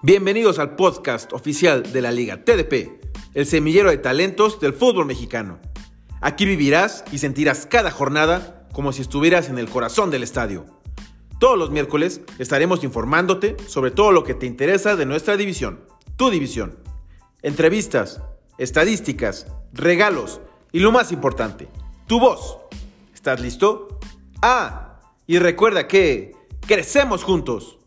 Bienvenidos al podcast oficial de la Liga TDP, el semillero de talentos del fútbol mexicano. Aquí vivirás y sentirás cada jornada como si estuvieras en el corazón del estadio. Todos los miércoles estaremos informándote sobre todo lo que te interesa de nuestra división, tu división. Entrevistas, estadísticas, regalos y lo más importante, tu voz. ¿Estás listo? Ah, y recuerda que crecemos juntos.